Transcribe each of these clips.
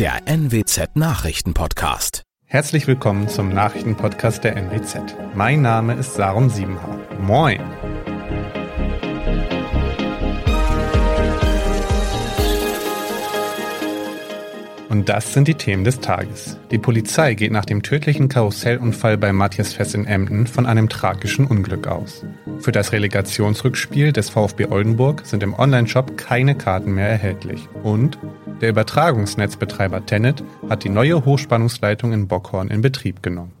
der NWZ Nachrichtenpodcast. Herzlich willkommen zum Nachrichtenpodcast der NWZ. Mein Name ist Sarum Siebenhaar. Moin! Und das sind die Themen des Tages. Die Polizei geht nach dem tödlichen Karussellunfall bei Matthias Fest in Emden von einem tragischen Unglück aus. Für das Relegationsrückspiel des VfB Oldenburg sind im Onlineshop keine Karten mehr erhältlich. Und der Übertragungsnetzbetreiber Tenet hat die neue Hochspannungsleitung in Bockhorn in Betrieb genommen.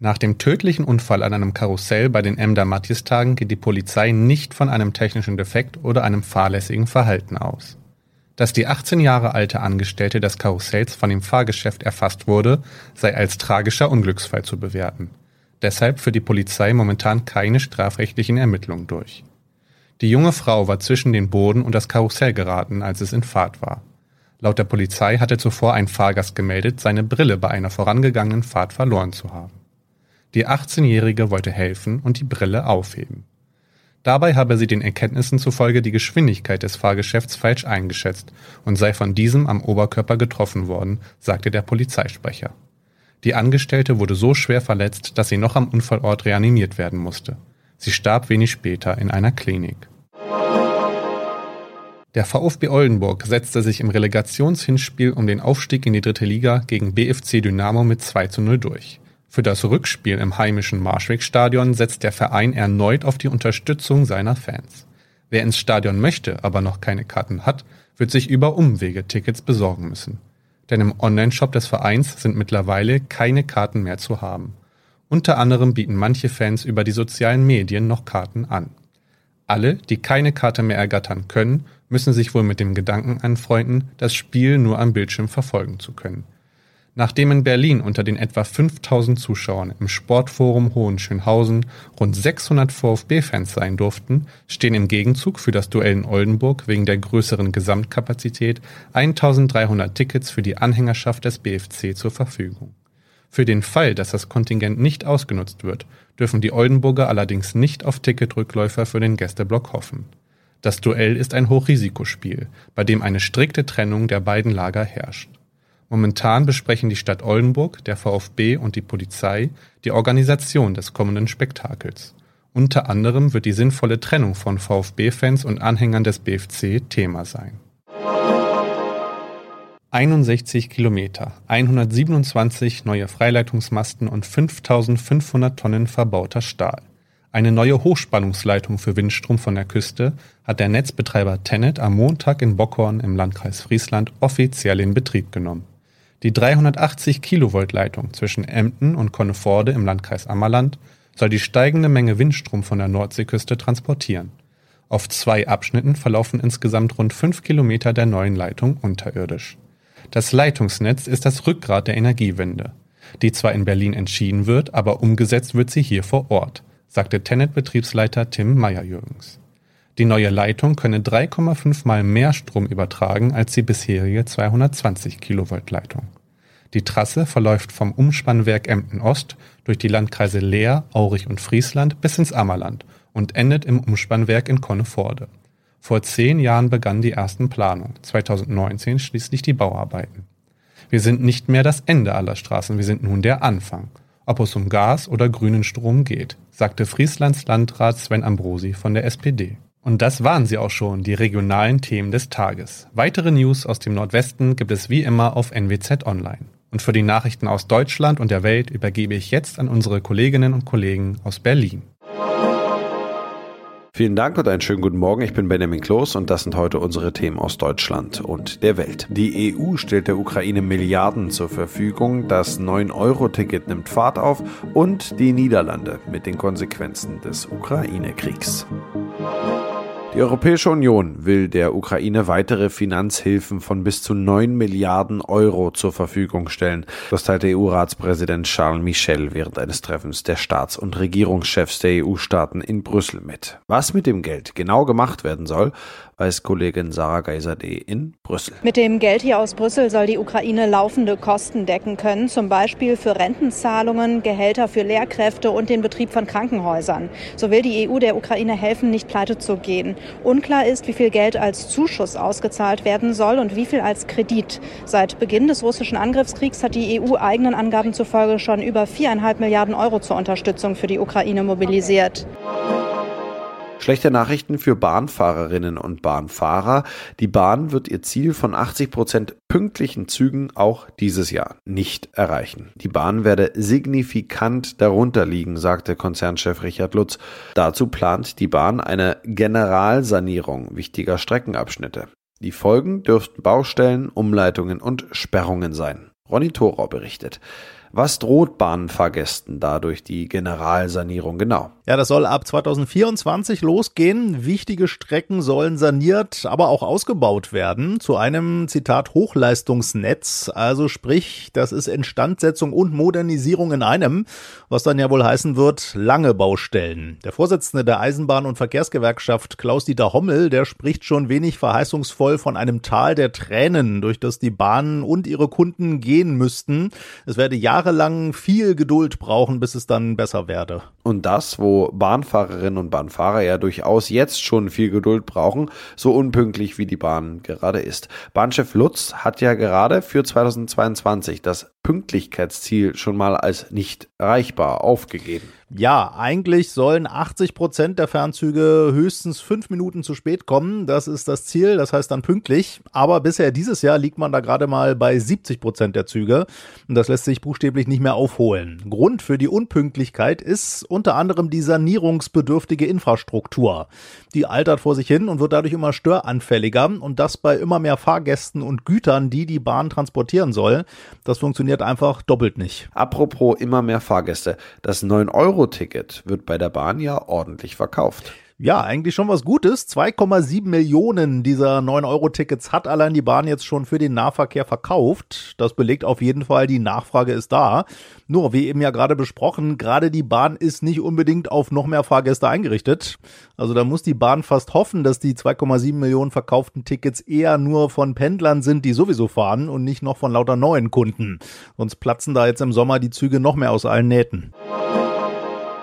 Nach dem tödlichen Unfall an einem Karussell bei den Emder Matthias-Tagen geht die Polizei nicht von einem technischen Defekt oder einem fahrlässigen Verhalten aus. Dass die 18 Jahre alte Angestellte des Karussells von dem Fahrgeschäft erfasst wurde, sei als tragischer Unglücksfall zu bewerten. Deshalb führt die Polizei momentan keine strafrechtlichen Ermittlungen durch. Die junge Frau war zwischen den Boden und das Karussell geraten, als es in Fahrt war. Laut der Polizei hatte zuvor ein Fahrgast gemeldet, seine Brille bei einer vorangegangenen Fahrt verloren zu haben. Die 18-Jährige wollte helfen und die Brille aufheben. Dabei habe sie den Erkenntnissen zufolge die Geschwindigkeit des Fahrgeschäfts falsch eingeschätzt und sei von diesem am Oberkörper getroffen worden, sagte der Polizeisprecher. Die Angestellte wurde so schwer verletzt, dass sie noch am Unfallort reanimiert werden musste. Sie starb wenig später in einer Klinik. Der VfB Oldenburg setzte sich im Relegationshinspiel um den Aufstieg in die dritte Liga gegen BFC Dynamo mit 2 zu 0 durch. Für das Rückspiel im heimischen Marschwegstadion setzt der Verein erneut auf die Unterstützung seiner Fans. Wer ins Stadion möchte, aber noch keine Karten hat, wird sich über Umwege Tickets besorgen müssen. Denn im Onlineshop des Vereins sind mittlerweile keine Karten mehr zu haben. Unter anderem bieten manche Fans über die sozialen Medien noch Karten an. Alle, die keine Karte mehr ergattern können, müssen sich wohl mit dem Gedanken anfreunden, das Spiel nur am Bildschirm verfolgen zu können. Nachdem in Berlin unter den etwa 5000 Zuschauern im Sportforum Hohenschönhausen rund 600 VfB-Fans sein durften, stehen im Gegenzug für das Duell in Oldenburg wegen der größeren Gesamtkapazität 1300 Tickets für die Anhängerschaft des BFC zur Verfügung. Für den Fall, dass das Kontingent nicht ausgenutzt wird, dürfen die Oldenburger allerdings nicht auf Ticketrückläufer für den Gästeblock hoffen. Das Duell ist ein Hochrisikospiel, bei dem eine strikte Trennung der beiden Lager herrscht. Momentan besprechen die Stadt Oldenburg, der VfB und die Polizei die Organisation des kommenden Spektakels. Unter anderem wird die sinnvolle Trennung von VfB-Fans und Anhängern des BFC Thema sein. 61 Kilometer, 127 neue Freileitungsmasten und 5500 Tonnen verbauter Stahl. Eine neue Hochspannungsleitung für Windstrom von der Küste hat der Netzbetreiber Tennet am Montag in Bockhorn im Landkreis Friesland offiziell in Betrieb genommen. Die 380 Kilovolt Leitung zwischen Emden und Conneforde im Landkreis Ammerland soll die steigende Menge Windstrom von der Nordseeküste transportieren. Auf zwei Abschnitten verlaufen insgesamt rund fünf Kilometer der neuen Leitung unterirdisch. Das Leitungsnetz ist das Rückgrat der Energiewende, die zwar in Berlin entschieden wird, aber umgesetzt wird sie hier vor Ort, sagte Tennet-Betriebsleiter Tim Meyer-Jürgens. Die neue Leitung könne 3,5 mal mehr Strom übertragen als die bisherige 220 Kilovolt Leitung. Die Trasse verläuft vom Umspannwerk Emden Ost durch die Landkreise Leer, Aurich und Friesland bis ins Ammerland und endet im Umspannwerk in Conneforde. Vor zehn Jahren begannen die ersten Planungen, 2019 schließlich die Bauarbeiten. Wir sind nicht mehr das Ende aller Straßen, wir sind nun der Anfang. Ob es um Gas oder grünen Strom geht, sagte Frieslands Landrat Sven Ambrosi von der SPD. Und das waren sie auch schon, die regionalen Themen des Tages. Weitere News aus dem Nordwesten gibt es wie immer auf NWZ Online. Und für die Nachrichten aus Deutschland und der Welt übergebe ich jetzt an unsere Kolleginnen und Kollegen aus Berlin. Vielen Dank und einen schönen guten Morgen. Ich bin Benjamin Kloß und das sind heute unsere Themen aus Deutschland und der Welt. Die EU stellt der Ukraine Milliarden zur Verfügung, das 9-Euro-Ticket nimmt Fahrt auf und die Niederlande mit den Konsequenzen des Ukraine-Kriegs. Die Europäische Union will der Ukraine weitere Finanzhilfen von bis zu 9 Milliarden Euro zur Verfügung stellen. Das teilte EU-Ratspräsident Charles Michel während eines Treffens der Staats- und Regierungschefs der EU-Staaten in Brüssel mit. Was mit dem Geld genau gemacht werden soll, weiß Kollegin Sarah Geiserde in Brüssel. Mit dem Geld hier aus Brüssel soll die Ukraine laufende Kosten decken können, zum Beispiel für Rentenzahlungen, Gehälter für Lehrkräfte und den Betrieb von Krankenhäusern. So will die EU der Ukraine helfen, nicht pleite zu gehen. Unklar ist, wie viel Geld als Zuschuss ausgezahlt werden soll und wie viel als Kredit. Seit Beginn des russischen Angriffskriegs hat die EU eigenen Angaben zufolge schon über viereinhalb Milliarden Euro zur Unterstützung für die Ukraine mobilisiert. Schlechte Nachrichten für Bahnfahrerinnen und Bahnfahrer. Die Bahn wird ihr Ziel von 80 Prozent pünktlichen Zügen auch dieses Jahr nicht erreichen. Die Bahn werde signifikant darunter liegen, sagte Konzernchef Richard Lutz. Dazu plant die Bahn eine Generalsanierung wichtiger Streckenabschnitte. Die Folgen dürften Baustellen, Umleitungen und Sperrungen sein. Ronny Thorau berichtet. Was droht Bahnfahrgästen dadurch die Generalsanierung genau? Ja, das soll ab 2024 losgehen. Wichtige Strecken sollen saniert, aber auch ausgebaut werden zu einem, Zitat, Hochleistungsnetz. Also sprich, das ist Instandsetzung und Modernisierung in einem, was dann ja wohl heißen wird, lange Baustellen. Der Vorsitzende der Eisenbahn- und Verkehrsgewerkschaft Klaus-Dieter Hommel, der spricht schon wenig verheißungsvoll von einem Tal der Tränen, durch das die Bahnen und ihre Kunden gehen müssten. Es werde jahrelang viel Geduld brauchen, bis es dann besser werde. Und das, wo Bahnfahrerinnen und Bahnfahrer ja durchaus jetzt schon viel Geduld brauchen, so unpünktlich wie die Bahn gerade ist. Bahnchef Lutz hat ja gerade für 2022 das Pünktlichkeitsziel schon mal als nicht erreichbar aufgegeben. Ja, eigentlich sollen 80 Prozent der Fernzüge höchstens fünf Minuten zu spät kommen. Das ist das Ziel, das heißt dann pünktlich. Aber bisher dieses Jahr liegt man da gerade mal bei 70 Prozent der Züge. Und das lässt sich buchstäblich nicht mehr aufholen. Grund für die Unpünktlichkeit ist unter anderem die sanierungsbedürftige Infrastruktur. Die altert vor sich hin und wird dadurch immer störanfälliger. Und das bei immer mehr Fahrgästen und Gütern, die die Bahn transportieren soll. Das funktioniert einfach doppelt nicht. Apropos immer mehr Fahrgäste. Das 9 Euro Euro-Ticket wird bei der Bahn ja ordentlich verkauft. Ja, eigentlich schon was Gutes. 2,7 Millionen dieser 9-Euro-Tickets hat allein die Bahn jetzt schon für den Nahverkehr verkauft. Das belegt auf jeden Fall, die Nachfrage ist da. Nur, wie eben ja gerade besprochen, gerade die Bahn ist nicht unbedingt auf noch mehr Fahrgäste eingerichtet. Also da muss die Bahn fast hoffen, dass die 2,7 Millionen verkauften Tickets eher nur von Pendlern sind, die sowieso fahren und nicht noch von lauter neuen Kunden. Sonst platzen da jetzt im Sommer die Züge noch mehr aus allen Nähten.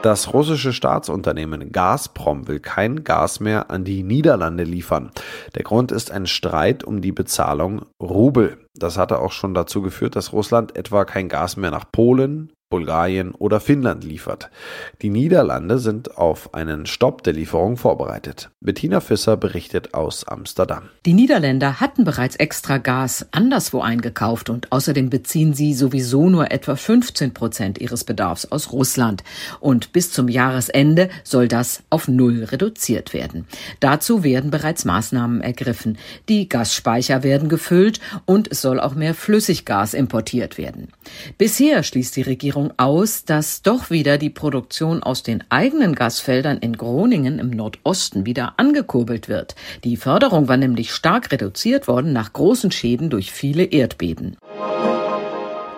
Das russische Staatsunternehmen Gazprom will kein Gas mehr an die Niederlande liefern. Der Grund ist ein Streit um die Bezahlung Rubel. Das hatte auch schon dazu geführt, dass Russland etwa kein Gas mehr nach Polen, Bulgarien oder Finnland liefert. Die Niederlande sind auf einen Stopp der Lieferung vorbereitet. Bettina Fisser berichtet aus Amsterdam. Die Niederländer hatten bereits extra Gas anderswo eingekauft und außerdem beziehen sie sowieso nur etwa 15 Prozent ihres Bedarfs aus Russland. Und bis zum Jahresende soll das auf Null reduziert werden. Dazu werden bereits Maßnahmen ergriffen. Die Gasspeicher werden gefüllt und es soll auch mehr Flüssiggas importiert werden. Bisher schließt die Regierung Regierung aus, dass doch wieder die Produktion aus den eigenen Gasfeldern in Groningen im Nordosten wieder angekurbelt wird. Die Förderung war nämlich stark reduziert worden nach großen Schäden durch viele Erdbeben.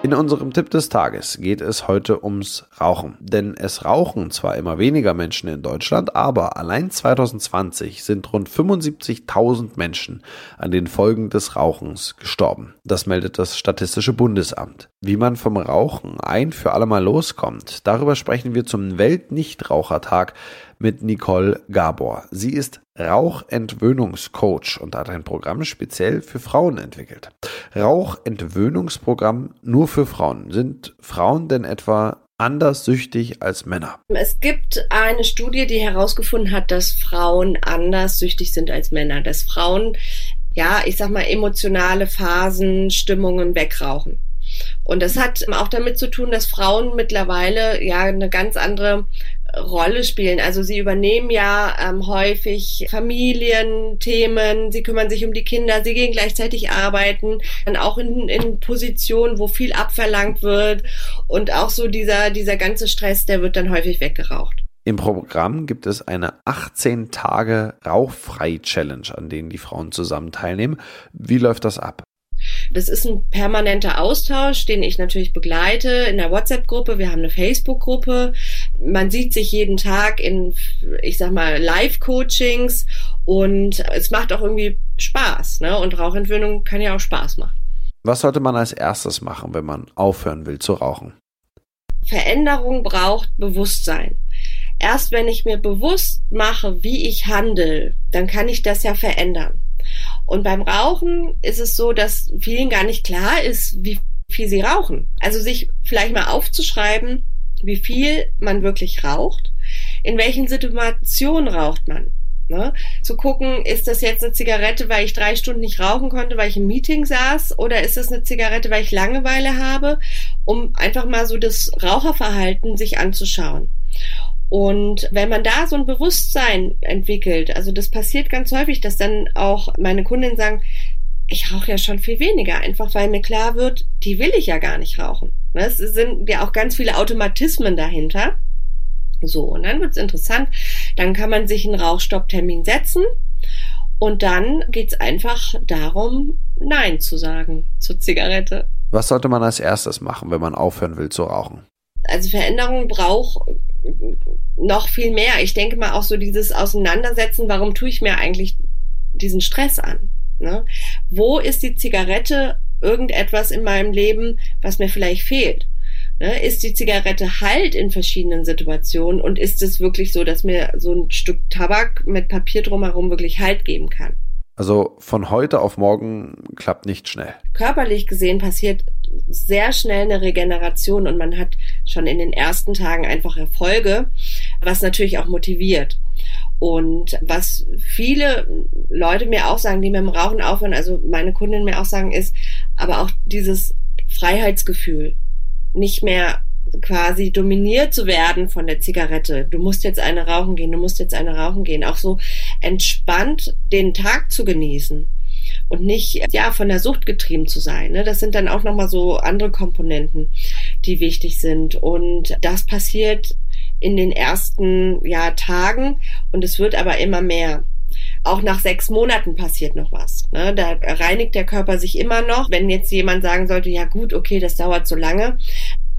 In unserem Tipp des Tages geht es heute ums Rauchen. Denn es rauchen zwar immer weniger Menschen in Deutschland, aber allein 2020 sind rund 75.000 Menschen an den Folgen des Rauchens gestorben. Das meldet das Statistische Bundesamt. Wie man vom Rauchen ein für alle Mal loskommt, darüber sprechen wir zum Weltnichtrauchertag mit Nicole Gabor. Sie ist Rauchentwöhnungscoach und hat ein Programm speziell für Frauen entwickelt. Rauchentwöhnungsprogramm nur für Frauen. Sind Frauen denn etwa anders süchtig als Männer? Es gibt eine Studie, die herausgefunden hat, dass Frauen anders süchtig sind als Männer. Dass Frauen, ja, ich sag mal, emotionale Phasen, Stimmungen wegrauchen. Und das hat auch damit zu tun, dass Frauen mittlerweile ja eine ganz andere Rolle spielen. Also sie übernehmen ja ähm, häufig Familienthemen, sie kümmern sich um die Kinder, sie gehen gleichzeitig arbeiten, dann auch in, in Positionen, wo viel abverlangt wird und auch so dieser, dieser ganze Stress, der wird dann häufig weggeraucht. Im Programm gibt es eine 18 Tage Rauchfrei-Challenge, an denen die Frauen zusammen teilnehmen. Wie läuft das ab? Das ist ein permanenter Austausch, den ich natürlich begleite in der WhatsApp-Gruppe. Wir haben eine Facebook-Gruppe. Man sieht sich jeden Tag in, ich sag mal, Live-Coachings und es macht auch irgendwie Spaß. Ne? Und Rauchentwöhnung kann ja auch Spaß machen. Was sollte man als erstes machen, wenn man aufhören will zu rauchen? Veränderung braucht Bewusstsein. Erst wenn ich mir bewusst mache, wie ich handle, dann kann ich das ja verändern. Und beim Rauchen ist es so, dass vielen gar nicht klar ist, wie viel sie rauchen. Also sich vielleicht mal aufzuschreiben, wie viel man wirklich raucht, in welchen Situationen raucht man. Ne? Zu gucken, ist das jetzt eine Zigarette, weil ich drei Stunden nicht rauchen konnte, weil ich im Meeting saß, oder ist das eine Zigarette, weil ich Langeweile habe, um einfach mal so das Raucherverhalten sich anzuschauen. Und wenn man da so ein Bewusstsein entwickelt, also das passiert ganz häufig, dass dann auch meine Kundinnen sagen, ich rauche ja schon viel weniger, einfach weil mir klar wird, die will ich ja gar nicht rauchen. Ne, es sind ja auch ganz viele Automatismen dahinter. So, und dann wird's interessant. Dann kann man sich einen Rauchstopptermin setzen und dann geht's einfach darum, Nein zu sagen zur Zigarette. Was sollte man als erstes machen, wenn man aufhören will zu rauchen? Also Veränderung braucht noch viel mehr. Ich denke mal auch so dieses Auseinandersetzen, warum tue ich mir eigentlich diesen Stress an? Ne? Wo ist die Zigarette irgendetwas in meinem Leben, was mir vielleicht fehlt? Ne? Ist die Zigarette halt in verschiedenen Situationen und ist es wirklich so, dass mir so ein Stück Tabak mit Papier drumherum wirklich Halt geben kann? Also von heute auf morgen klappt nicht schnell. Körperlich gesehen passiert sehr schnell eine Regeneration und man hat schon in den ersten Tagen einfach Erfolge, was natürlich auch motiviert. Und was viele Leute mir auch sagen, die mit dem Rauchen aufhören, also meine Kundinnen mir auch sagen, ist aber auch dieses Freiheitsgefühl, nicht mehr quasi dominiert zu werden von der Zigarette. Du musst jetzt eine rauchen gehen, du musst jetzt eine rauchen gehen. Auch so entspannt den Tag zu genießen und nicht ja von der Sucht getrieben zu sein. Ne? Das sind dann auch nochmal so andere Komponenten, die wichtig sind. Und das passiert in den ersten ja, Tagen und es wird aber immer mehr. Auch nach sechs Monaten passiert noch was. Ne? Da reinigt der Körper sich immer noch. Wenn jetzt jemand sagen sollte, ja gut, okay, das dauert so lange,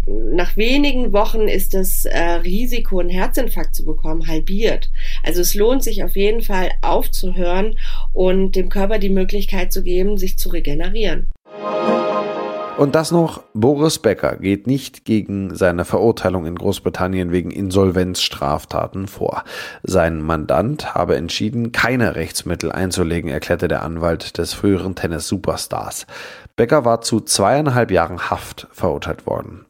nach wenigen Wochen ist das äh, Risiko, einen Herzinfarkt zu bekommen, halbiert. Also es lohnt sich auf jeden Fall aufzuhören und dem Körper die Möglichkeit zu geben, sich zu regenerieren. Und das noch, Boris Becker geht nicht gegen seine Verurteilung in Großbritannien wegen Insolvenzstraftaten vor. Sein Mandant habe entschieden, keine Rechtsmittel einzulegen, erklärte der Anwalt des früheren Tennis-Superstars. Becker war zu zweieinhalb Jahren Haft verurteilt worden.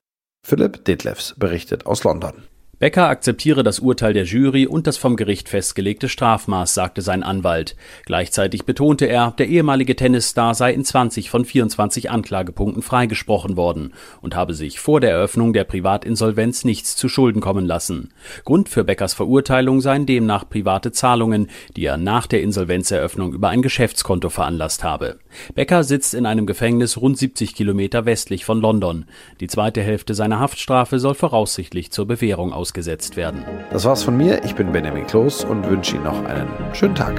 Philipp Detlefs berichtet aus London. Becker akzeptiere das Urteil der Jury und das vom Gericht festgelegte Strafmaß, sagte sein Anwalt. Gleichzeitig betonte er, der ehemalige Tennisstar sei in 20 von 24 Anklagepunkten freigesprochen worden und habe sich vor der Eröffnung der Privatinsolvenz nichts zu Schulden kommen lassen. Grund für Beckers Verurteilung seien demnach private Zahlungen, die er nach der Insolvenzeröffnung über ein Geschäftskonto veranlasst habe. Becker sitzt in einem Gefängnis rund 70 Kilometer westlich von London. Die zweite Hälfte seiner Haftstrafe soll voraussichtlich zur Bewährung aus ausgesetzt werden. Das war's von mir. Ich bin Benjamin Kloß und wünsche Ihnen noch einen schönen Tag.